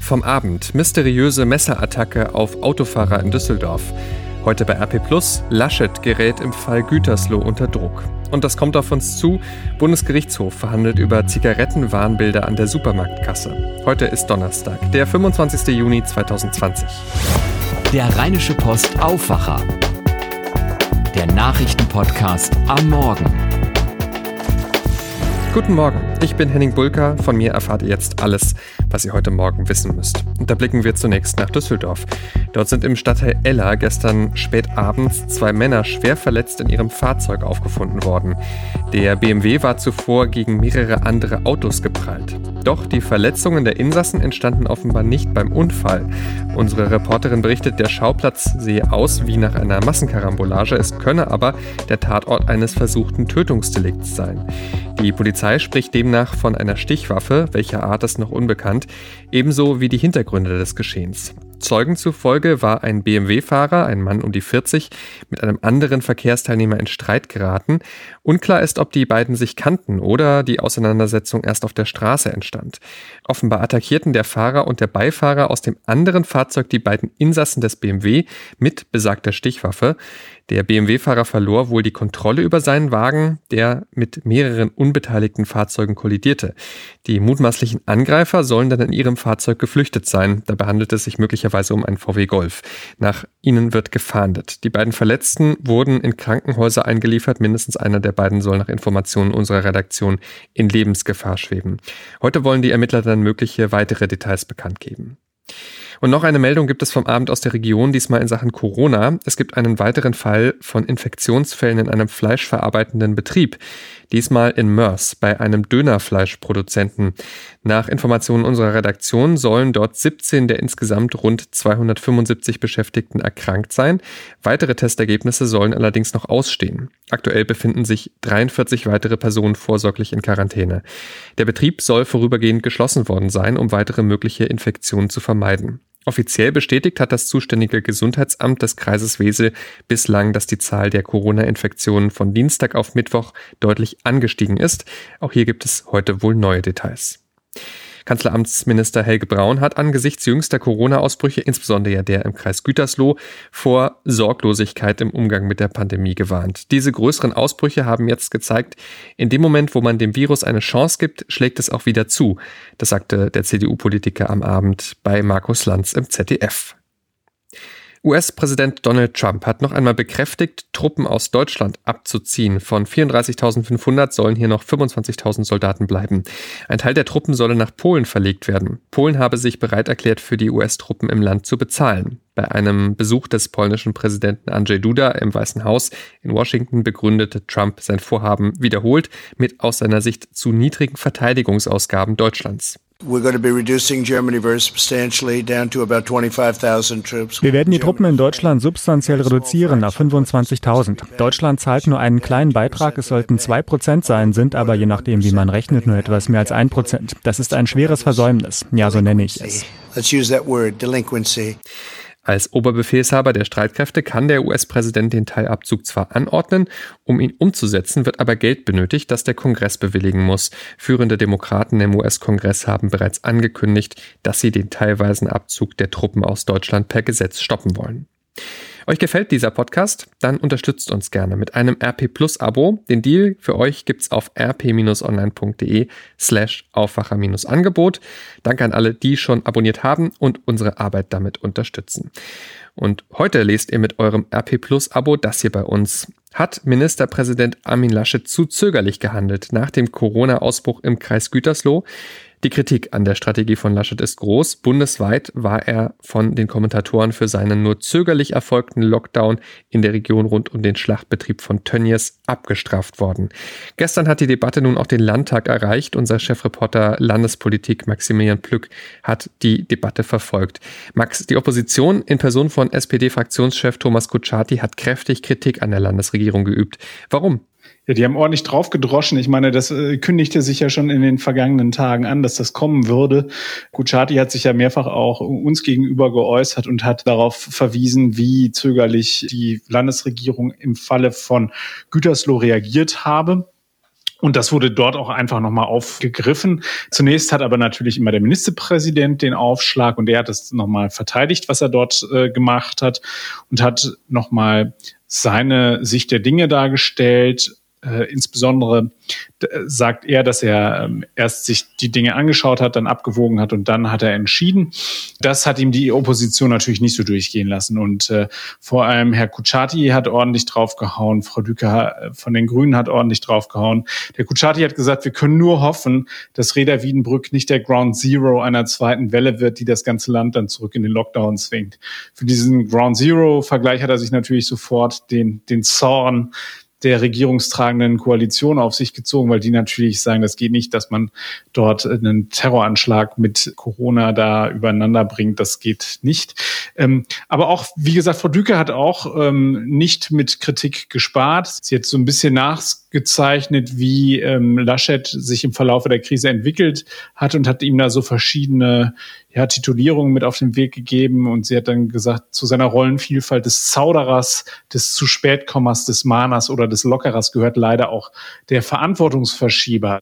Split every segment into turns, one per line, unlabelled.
Vom Abend mysteriöse Messerattacke auf Autofahrer in Düsseldorf. Heute bei RP Plus, Laschet gerät im Fall Gütersloh unter Druck. Und das kommt auf uns zu. Bundesgerichtshof verhandelt über Zigarettenwarnbilder an der Supermarktkasse. Heute ist Donnerstag, der 25. Juni 2020.
Der Rheinische Post Aufwacher. Der Nachrichtenpodcast am Morgen.
Guten Morgen, ich bin Henning Bulka. Von mir erfahrt ihr jetzt alles, was ihr heute Morgen wissen müsst. Und da blicken wir zunächst nach Düsseldorf. Dort sind im Stadtteil Ella gestern spät abends zwei Männer schwer verletzt in ihrem Fahrzeug aufgefunden worden. Der BMW war zuvor gegen mehrere andere Autos geprallt. Doch die Verletzungen der Insassen entstanden offenbar nicht beim Unfall. Unsere Reporterin berichtet, der Schauplatz sehe aus wie nach einer Massenkarambolage, es könne aber der Tatort eines versuchten Tötungsdelikts sein. Die Polizei spricht demnach von einer Stichwaffe, welcher Art ist noch unbekannt, ebenso wie die Hintergründe des Geschehens. Zeugen zufolge war ein BMW-Fahrer, ein Mann um die 40, mit einem anderen Verkehrsteilnehmer in Streit geraten. Unklar ist, ob die beiden sich kannten oder die Auseinandersetzung erst auf der Straße entstand. Offenbar attackierten der Fahrer und der Beifahrer aus dem anderen Fahrzeug die beiden Insassen des BMW mit besagter Stichwaffe. Der BMW-Fahrer verlor wohl die Kontrolle über seinen Wagen, der mit mehreren unbeteiligten Fahrzeugen kollidierte. Die mutmaßlichen Angreifer sollen dann in ihrem Fahrzeug geflüchtet sein. Dabei handelt es sich möglicherweise um einen VW Golf. Nach ihnen wird gefahndet. Die beiden Verletzten wurden in Krankenhäuser eingeliefert. Mindestens einer der beiden soll nach Informationen unserer Redaktion in Lebensgefahr schweben. Heute wollen die Ermittler dann mögliche weitere Details bekannt geben. Und noch eine Meldung gibt es vom Abend aus der Region, diesmal in Sachen Corona. Es gibt einen weiteren Fall von Infektionsfällen in einem fleischverarbeitenden Betrieb. Diesmal in Mörs bei einem Dönerfleischproduzenten. Nach Informationen unserer Redaktion sollen dort 17 der insgesamt rund 275 Beschäftigten erkrankt sein. Weitere Testergebnisse sollen allerdings noch ausstehen. Aktuell befinden sich 43 weitere Personen vorsorglich in Quarantäne. Der Betrieb soll vorübergehend geschlossen worden sein, um weitere mögliche Infektionen zu vermeiden. Offiziell bestätigt hat das zuständige Gesundheitsamt des Kreises Wesel bislang, dass die Zahl der Corona-Infektionen von Dienstag auf Mittwoch deutlich angestiegen ist. Auch hier gibt es heute wohl neue Details. Kanzleramtsminister Helge Braun hat angesichts jüngster Corona-Ausbrüche, insbesondere ja der im Kreis Gütersloh, vor Sorglosigkeit im Umgang mit der Pandemie gewarnt. Diese größeren Ausbrüche haben jetzt gezeigt, in dem Moment, wo man dem Virus eine Chance gibt, schlägt es auch wieder zu. Das sagte der CDU-Politiker am Abend bei Markus Lanz im ZDF. US-Präsident Donald Trump hat noch einmal bekräftigt, Truppen aus Deutschland abzuziehen. Von 34.500 sollen hier noch 25.000 Soldaten bleiben. Ein Teil der Truppen solle nach Polen verlegt werden. Polen habe sich bereit erklärt, für die US-Truppen im Land zu bezahlen. Bei einem Besuch des polnischen Präsidenten Andrzej Duda im Weißen Haus in Washington begründete Trump sein Vorhaben wiederholt mit aus seiner Sicht zu niedrigen Verteidigungsausgaben Deutschlands.
Wir werden die Truppen in Deutschland substanziell reduzieren auf 25.000. Deutschland zahlt nur einen kleinen Beitrag, es sollten zwei Prozent sein, sind aber je nachdem, wie man rechnet, nur etwas mehr als ein Prozent. Das ist ein schweres Versäumnis. Ja, so nenne ich es. Let's use that word, delinquency.
Als Oberbefehlshaber der Streitkräfte kann der US-Präsident den Teilabzug zwar anordnen, um ihn umzusetzen, wird aber Geld benötigt, das der Kongress bewilligen muss. Führende Demokraten im US-Kongress haben bereits angekündigt, dass sie den teilweisen Abzug der Truppen aus Deutschland per Gesetz stoppen wollen. Euch gefällt dieser Podcast? Dann unterstützt uns gerne mit einem RP Plus Abo. Den Deal für euch gibt's auf rp-online.de slash Aufwacher-Angebot. Danke an alle, die schon abonniert haben und unsere Arbeit damit unterstützen. Und heute lest ihr mit eurem RP Plus Abo das hier bei uns. Hat Ministerpräsident Armin Laschet zu zögerlich gehandelt nach dem Corona-Ausbruch im Kreis Gütersloh? Die Kritik an der Strategie von Laschet ist groß. Bundesweit war er von den Kommentatoren für seinen nur zögerlich erfolgten Lockdown in der Region rund um den Schlachtbetrieb von Tönnies abgestraft worden. Gestern hat die Debatte nun auch den Landtag erreicht. Unser Chefreporter Landespolitik Maximilian Plück hat die Debatte verfolgt. Max, die Opposition in Person von SPD-Fraktionschef Thomas Kutschaty hat kräftig Kritik an der Landesregierung geübt. Warum?
Ja, die haben ordentlich drauf gedroschen. Ich meine, das äh, kündigte sich ja schon in den vergangenen Tagen an, dass das kommen würde. Kuchati hat sich ja mehrfach auch uns gegenüber geäußert und hat darauf verwiesen, wie zögerlich die Landesregierung im Falle von Gütersloh reagiert habe. Und das wurde dort auch einfach nochmal aufgegriffen. Zunächst hat aber natürlich immer der Ministerpräsident den Aufschlag und er hat es nochmal verteidigt, was er dort äh, gemacht hat und hat nochmal seine Sicht der Dinge dargestellt, äh, insbesondere sagt er, dass er ähm, erst sich die Dinge angeschaut hat, dann abgewogen hat und dann hat er entschieden. Das hat ihm die Opposition natürlich nicht so durchgehen lassen. Und äh, vor allem Herr Kuchati hat ordentlich draufgehauen, Frau Düker äh, von den Grünen hat ordentlich draufgehauen. Der Kuchati hat gesagt, wir können nur hoffen, dass Reda Wiedenbrück nicht der Ground Zero einer zweiten Welle wird, die das ganze Land dann zurück in den Lockdown zwingt. Für diesen Ground Zero-Vergleich hat er sich natürlich sofort den, den Zorn der regierungstragenden Koalition auf sich gezogen, weil die natürlich sagen, das geht nicht, dass man dort einen Terroranschlag mit Corona da übereinander bringt. Das geht nicht. Ähm, aber auch, wie gesagt, Frau Düke hat auch ähm, nicht mit Kritik gespart. Sie hat so ein bisschen nachgezeichnet, wie ähm, Laschet sich im Verlauf der Krise entwickelt hat und hat ihm da so verschiedene ja, Titulierungen mit auf den Weg gegeben und sie hat dann gesagt, zu seiner Rollenvielfalt des Zauderers, des zu spätkommers, des Mahners oder des Lockerers gehört leider auch der Verantwortungsverschieber.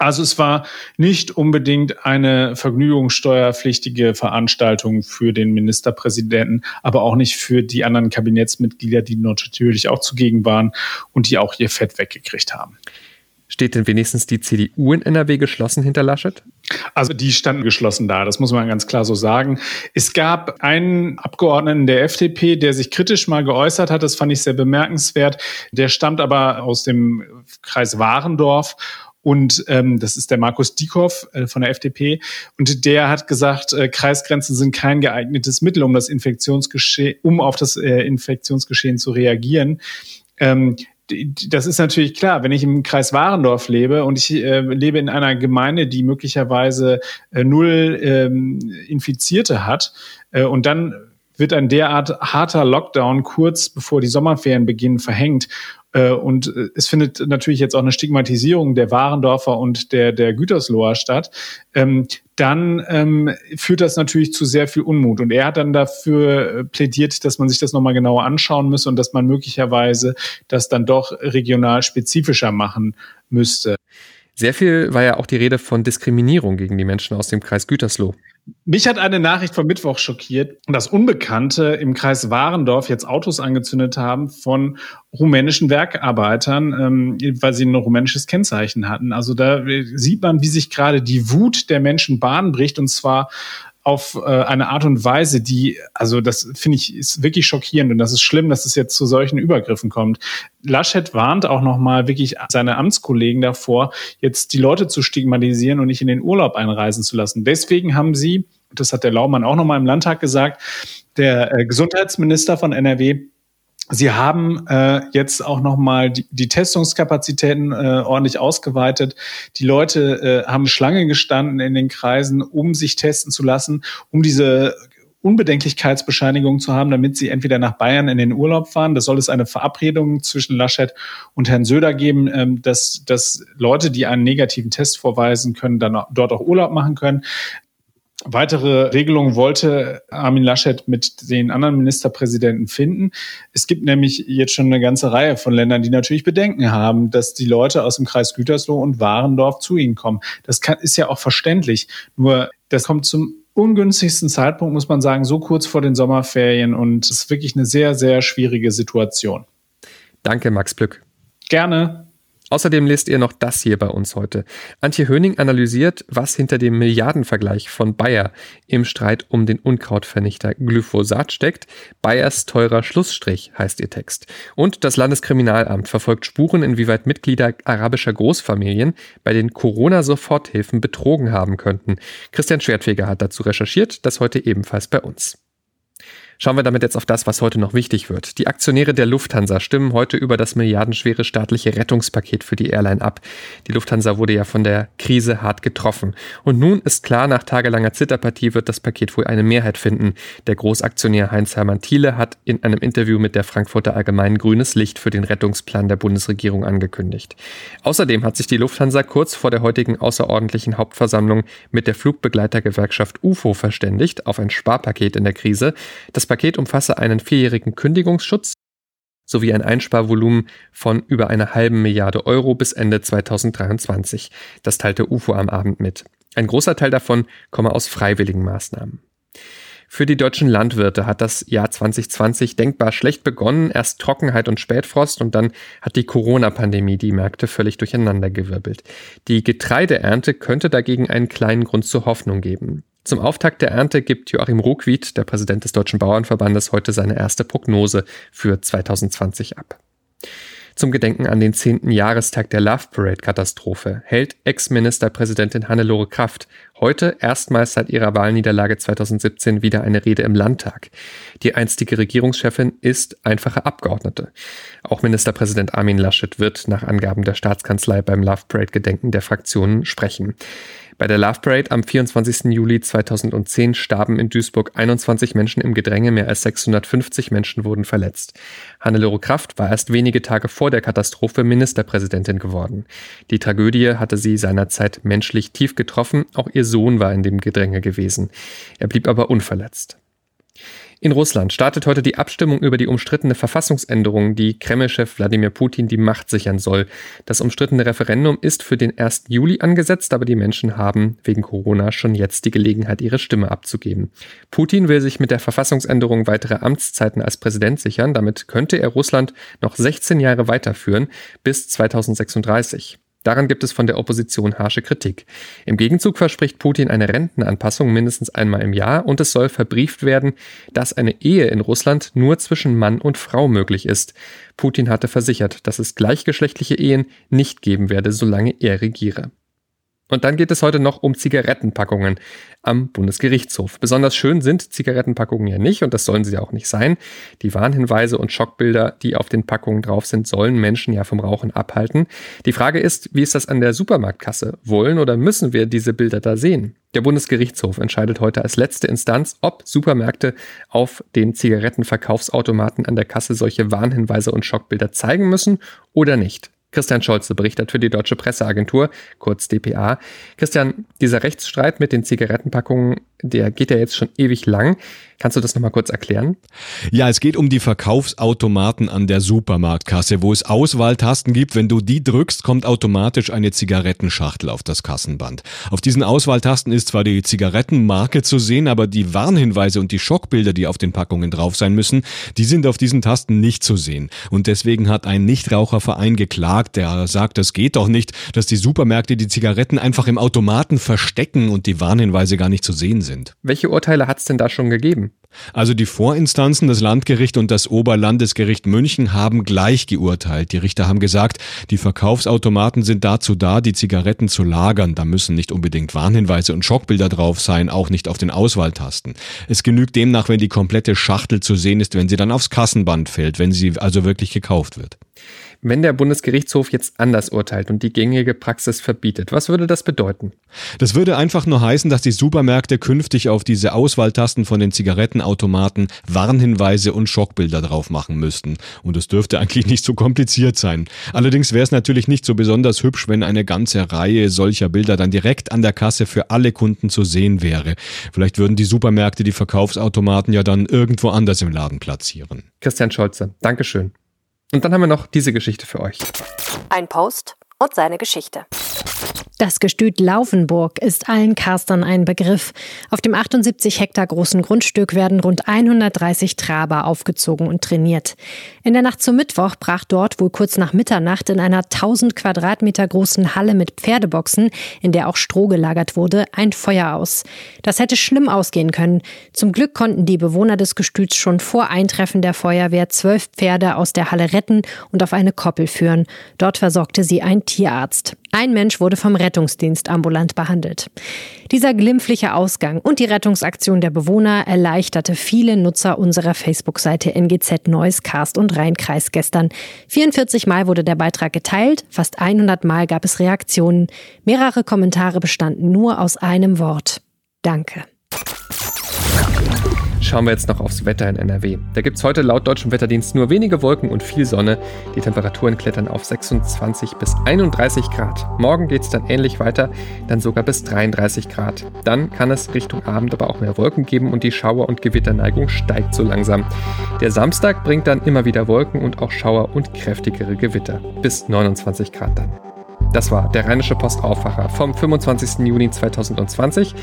Also es war nicht unbedingt eine vergnügungssteuerpflichtige Veranstaltung für den Ministerpräsidenten, aber auch nicht für die anderen Kabinettsmitglieder, die natürlich auch zugegen waren und die auch ihr Fett weggekriegt haben.
Steht denn wenigstens die CDU in NRW geschlossen hinter Laschet?
Also die standen geschlossen da, das muss man ganz klar so sagen. Es gab einen Abgeordneten der FDP, der sich kritisch mal geäußert hat, das fand ich sehr bemerkenswert. Der stammt aber aus dem Kreis Warendorf und ähm, das ist der Markus Diekow äh, von der FDP. Und der hat gesagt, äh, Kreisgrenzen sind kein geeignetes Mittel, um das Infektionsgeschehen, um auf das äh, Infektionsgeschehen zu reagieren. Ähm, das ist natürlich klar, wenn ich im Kreis Warendorf lebe und ich äh, lebe in einer Gemeinde, die möglicherweise äh, null ähm, Infizierte hat äh, und dann wird ein derart harter Lockdown kurz bevor die Sommerferien beginnen verhängt und äh, es findet natürlich jetzt auch eine Stigmatisierung der Warendorfer und der, der Gütersloher statt, ähm, dann ähm, führt das natürlich zu sehr viel Unmut. Und er hat dann dafür äh, plädiert, dass man sich das nochmal genauer anschauen müsse und dass man möglicherweise das dann doch regional spezifischer machen müsste.
Sehr viel war ja auch die Rede von Diskriminierung gegen die Menschen aus dem Kreis Gütersloh.
Mich hat eine Nachricht vom Mittwoch schockiert, dass Unbekannte im Kreis Warendorf jetzt Autos angezündet haben von rumänischen Werkarbeitern, ähm, weil sie ein rumänisches Kennzeichen hatten. Also da sieht man, wie sich gerade die Wut der Menschen Bahn bricht und zwar auf äh, eine Art und Weise, die, also das finde ich, ist wirklich schockierend und das ist schlimm, dass es jetzt zu solchen Übergriffen kommt. Laschet warnt auch nochmal wirklich seine Amtskollegen davor, jetzt die Leute zu stigmatisieren und nicht in den Urlaub einreisen zu lassen. Deswegen haben sie, das hat der Laumann auch nochmal im Landtag gesagt, der äh, Gesundheitsminister von NRW Sie haben äh, jetzt auch nochmal die, die Testungskapazitäten äh, ordentlich ausgeweitet. Die Leute äh, haben Schlange gestanden in den Kreisen, um sich testen zu lassen, um diese Unbedenklichkeitsbescheinigung zu haben, damit sie entweder nach Bayern in den Urlaub fahren. Da soll es eine Verabredung zwischen Laschet und Herrn Söder geben, ähm, dass, dass Leute, die einen negativen Test vorweisen können, dann dort auch Urlaub machen können. Weitere Regelungen wollte Armin Laschet mit den anderen Ministerpräsidenten finden. Es gibt nämlich jetzt schon eine ganze Reihe von Ländern, die natürlich Bedenken haben, dass die Leute aus dem Kreis Gütersloh und Warendorf zu ihnen kommen. Das kann, ist ja auch verständlich. Nur das kommt zum ungünstigsten Zeitpunkt, muss man sagen, so kurz vor den Sommerferien und es ist wirklich eine sehr, sehr schwierige Situation.
Danke, Max Plück.
Gerne.
Außerdem lest ihr noch das hier bei uns heute. Antje Höning analysiert, was hinter dem Milliardenvergleich von Bayer im Streit um den Unkrautvernichter Glyphosat steckt. Bayers teurer Schlussstrich heißt ihr Text. Und das Landeskriminalamt verfolgt Spuren, inwieweit Mitglieder arabischer Großfamilien bei den Corona-Soforthilfen betrogen haben könnten. Christian Schwertfeger hat dazu recherchiert, das heute ebenfalls bei uns. Schauen wir damit jetzt auf das, was heute noch wichtig wird. Die Aktionäre der Lufthansa stimmen heute über das milliardenschwere staatliche Rettungspaket für die Airline ab. Die Lufthansa wurde ja von der Krise hart getroffen. Und nun ist klar, nach tagelanger Zitterpartie wird das Paket wohl eine Mehrheit finden. Der Großaktionär Heinz-Hermann Thiele hat in einem Interview mit der Frankfurter Allgemeinen grünes Licht für den Rettungsplan der Bundesregierung angekündigt. Außerdem hat sich die Lufthansa kurz vor der heutigen außerordentlichen Hauptversammlung mit der Flugbegleitergewerkschaft UFO verständigt auf ein Sparpaket in der Krise. Das Paket umfasse einen vierjährigen Kündigungsschutz, sowie ein Einsparvolumen von über einer halben Milliarde Euro bis Ende 2023. Das teilte UFO am Abend mit. Ein großer Teil davon komme aus freiwilligen Maßnahmen. Für die deutschen Landwirte hat das Jahr 2020 denkbar schlecht begonnen. Erst Trockenheit und Spätfrost und dann hat die Corona-Pandemie die Märkte völlig durcheinandergewirbelt. Die Getreideernte könnte dagegen einen kleinen Grund zur Hoffnung geben. Zum Auftakt der Ernte gibt Joachim Ruckwied, der Präsident des Deutschen Bauernverbandes, heute seine erste Prognose für 2020 ab. Zum Gedenken an den 10. Jahrestag der Love Parade-Katastrophe hält Ex-Ministerpräsidentin Hannelore Kraft heute erstmals seit ihrer Wahlniederlage 2017 wieder eine Rede im Landtag. Die einstige Regierungschefin ist einfache Abgeordnete. Auch Ministerpräsident Armin Laschet wird nach Angaben der Staatskanzlei beim Love Parade-Gedenken der Fraktionen sprechen. Bei der Love Parade am 24. Juli 2010 starben in Duisburg 21 Menschen im Gedränge, mehr als 650 Menschen wurden verletzt. Hannelore Kraft war erst wenige Tage vor der Katastrophe Ministerpräsidentin geworden. Die Tragödie hatte sie seinerzeit menschlich tief getroffen, auch ihr Sohn war in dem Gedränge gewesen. Er blieb aber unverletzt. In Russland startet heute die Abstimmung über die umstrittene Verfassungsänderung, die Kreml-Chef Wladimir Putin die Macht sichern soll. Das umstrittene Referendum ist für den 1. Juli angesetzt, aber die Menschen haben wegen Corona schon jetzt die Gelegenheit, ihre Stimme abzugeben. Putin will sich mit der Verfassungsänderung weitere Amtszeiten als Präsident sichern. Damit könnte er Russland noch 16 Jahre weiterführen bis 2036. Daran gibt es von der Opposition harsche Kritik. Im Gegenzug verspricht Putin eine Rentenanpassung mindestens einmal im Jahr und es soll verbrieft werden, dass eine Ehe in Russland nur zwischen Mann und Frau möglich ist. Putin hatte versichert, dass es gleichgeschlechtliche Ehen nicht geben werde, solange er regiere. Und dann geht es heute noch um Zigarettenpackungen am Bundesgerichtshof. Besonders schön sind Zigarettenpackungen ja nicht und das sollen sie ja auch nicht sein. Die Warnhinweise und Schockbilder, die auf den Packungen drauf sind, sollen Menschen ja vom Rauchen abhalten. Die Frage ist, wie ist das an der Supermarktkasse? Wollen oder müssen wir diese Bilder da sehen? Der Bundesgerichtshof entscheidet heute als letzte Instanz, ob Supermärkte auf den Zigarettenverkaufsautomaten an der Kasse solche Warnhinweise und Schockbilder zeigen müssen oder nicht. Christian Scholze berichtet für die Deutsche Presseagentur, kurz DPA. Christian, dieser Rechtsstreit mit den Zigarettenpackungen, der geht ja jetzt schon ewig lang. Kannst du das nochmal kurz erklären?
Ja, es geht um die Verkaufsautomaten an der Supermarktkasse, wo es Auswahltasten gibt. Wenn du die drückst, kommt automatisch eine Zigarettenschachtel auf das Kassenband. Auf diesen Auswahltasten ist zwar die Zigarettenmarke zu sehen, aber die Warnhinweise und die Schockbilder, die auf den Packungen drauf sein müssen, die sind auf diesen Tasten nicht zu sehen. Und deswegen hat ein Nichtraucherverein geklagt, der sagt, es geht doch nicht, dass die Supermärkte die Zigaretten einfach im Automaten verstecken und die Warnhinweise gar nicht zu sehen sind.
Welche Urteile hat es denn da schon gegeben?
Also die Vorinstanzen, das Landgericht und das Oberlandesgericht München haben gleich geurteilt. Die Richter haben gesagt, die Verkaufsautomaten sind dazu da, die Zigaretten zu lagern. Da müssen nicht unbedingt Warnhinweise und Schockbilder drauf sein, auch nicht auf den Auswahltasten. Es genügt demnach, wenn die komplette Schachtel zu sehen ist, wenn sie dann aufs Kassenband fällt, wenn sie also wirklich gekauft wird.
Wenn der Bundesgerichtshof jetzt anders urteilt und die gängige Praxis verbietet, was würde das bedeuten?
Das würde einfach nur heißen, dass die Supermärkte künftig auf diese Auswahltasten von den Zigarettenautomaten Warnhinweise und Schockbilder drauf machen müssten. Und es dürfte eigentlich nicht so kompliziert sein. Allerdings wäre es natürlich nicht so besonders hübsch, wenn eine ganze Reihe solcher Bilder dann direkt an der Kasse für alle Kunden zu sehen wäre. Vielleicht würden die Supermärkte die Verkaufsautomaten ja dann irgendwo anders im Laden platzieren.
Christian Scholze, Dankeschön. Und dann haben wir noch diese Geschichte für euch.
Ein Post und seine Geschichte.
Das Gestüt Laufenburg ist allen Karstern ein Begriff. Auf dem 78 Hektar großen Grundstück werden rund 130 Traber aufgezogen und trainiert. In der Nacht zum Mittwoch brach dort wohl kurz nach Mitternacht in einer 1000 Quadratmeter großen Halle mit Pferdeboxen, in der auch Stroh gelagert wurde, ein Feuer aus. Das hätte schlimm ausgehen können. Zum Glück konnten die Bewohner des Gestüts schon vor Eintreffen der Feuerwehr zwölf Pferde aus der Halle retten und auf eine Koppel führen. Dort versorgte sie ein Tierarzt. Ein Mensch wurde vom Rettungsdienst ambulant behandelt. Dieser glimpfliche Ausgang und die Rettungsaktion der Bewohner erleichterte viele Nutzer unserer Facebook-Seite NGZ Neues Cast und Rheinkreis gestern. 44 Mal wurde der Beitrag geteilt, fast 100 Mal gab es Reaktionen. Mehrere Kommentare bestanden nur aus einem Wort. Danke.
Schauen wir jetzt noch aufs Wetter in NRW. Da gibt es heute laut deutschem Wetterdienst nur wenige Wolken und viel Sonne. Die Temperaturen klettern auf 26 bis 31 Grad. Morgen geht es dann ähnlich weiter, dann sogar bis 33 Grad. Dann kann es Richtung Abend aber auch mehr Wolken geben und die Schauer- und Gewitterneigung steigt so langsam. Der Samstag bringt dann immer wieder Wolken und auch Schauer und kräftigere Gewitter. Bis 29 Grad dann. Das war der Rheinische Post Aufwacher vom 25. Juni 2020.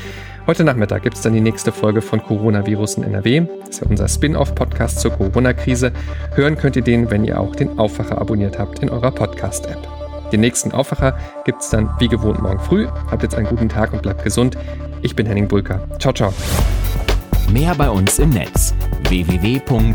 Heute Nachmittag gibt es dann die nächste Folge von Coronavirus in NRW. Das ist ja unser Spin-off-Podcast zur Corona-Krise. Hören könnt ihr den, wenn ihr auch den Aufwacher abonniert habt in eurer Podcast-App. Den nächsten Aufwacher gibt es dann wie gewohnt morgen früh. Habt jetzt einen guten Tag und bleibt gesund. Ich bin Henning Bulka. Ciao, ciao.
Mehr bei uns im Netz www.rp-online.de